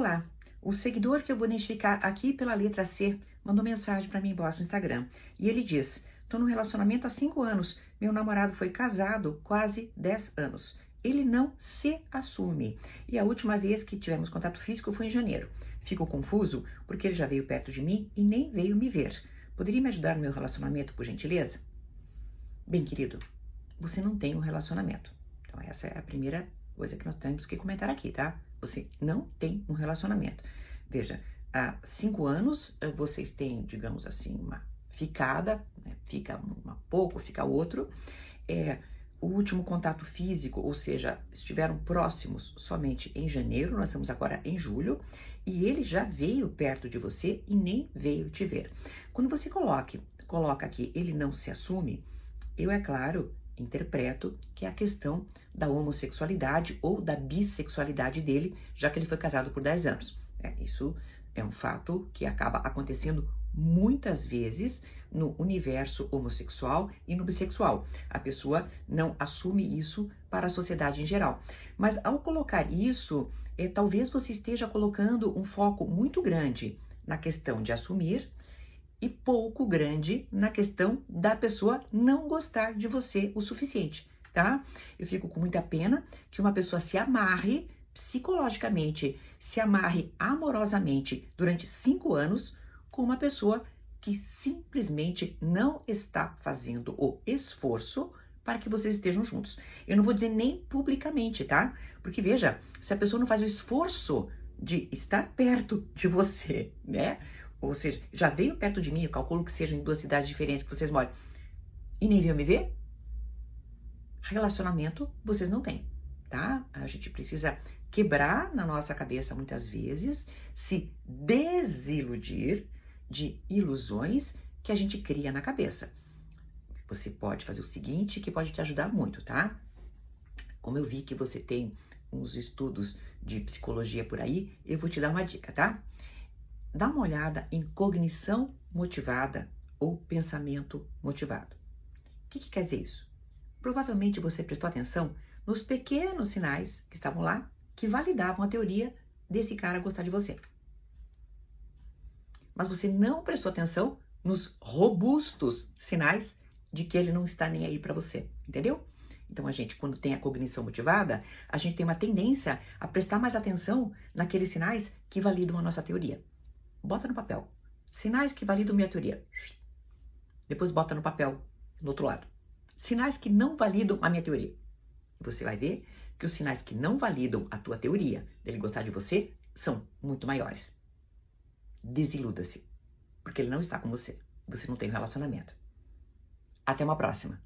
Olá, o seguidor que eu vou identificar aqui pela letra C mandou mensagem para mim embaixo no Instagram e ele diz: Tô num relacionamento há 5 anos, meu namorado foi casado quase 10 anos. Ele não se assume. E a última vez que tivemos contato físico foi em janeiro. Fico confuso porque ele já veio perto de mim e nem veio me ver. Poderia me ajudar no meu relacionamento, por gentileza? Bem, querido, você não tem um relacionamento. Então, essa é a primeira coisa que nós temos que comentar aqui, tá? Você não tem um relacionamento. Veja, há cinco anos eh, vocês têm, digamos assim, uma ficada, né? fica um pouco, fica outro. É, o último contato físico, ou seja, estiveram próximos somente em janeiro, nós estamos agora em julho, e ele já veio perto de você e nem veio te ver. Quando você coloque, coloca aqui, ele não se assume, eu, é claro, interpreto que é a questão da homossexualidade ou da bissexualidade dele, já que ele foi casado por 10 anos. É, isso é um fato que acaba acontecendo muitas vezes no universo homossexual e no bissexual. A pessoa não assume isso para a sociedade em geral. Mas ao colocar isso, é, talvez você esteja colocando um foco muito grande na questão de assumir e pouco grande na questão da pessoa não gostar de você o suficiente, tá? Eu fico com muita pena que uma pessoa se amarre psicologicamente, se amarre amorosamente durante cinco anos com uma pessoa que simplesmente não está fazendo o esforço para que vocês estejam juntos. Eu não vou dizer nem publicamente, tá? Porque veja, se a pessoa não faz o esforço de estar perto de você, né? Ou seja, já veio perto de mim, eu calculo que sejam em duas cidades diferentes que vocês moram, e nem veio me ver, relacionamento vocês não têm, tá? A gente precisa quebrar na nossa cabeça muitas vezes, se desiludir de ilusões que a gente cria na cabeça. Você pode fazer o seguinte, que pode te ajudar muito, tá? Como eu vi que você tem uns estudos de psicologia por aí, eu vou te dar uma dica, tá? Dá uma olhada em cognição motivada ou pensamento motivado. O que, que quer dizer isso? Provavelmente você prestou atenção nos pequenos sinais que estavam lá que validavam a teoria desse cara gostar de você. Mas você não prestou atenção nos robustos sinais de que ele não está nem aí para você, entendeu? Então a gente, quando tem a cognição motivada, a gente tem uma tendência a prestar mais atenção naqueles sinais que validam a nossa teoria. Bota no papel. Sinais que validam minha teoria. Depois bota no papel, no outro lado. Sinais que não validam a minha teoria. Você vai ver que os sinais que não validam a tua teoria dele gostar de você são muito maiores. Desiluda-se, porque ele não está com você. Você não tem relacionamento. Até uma próxima.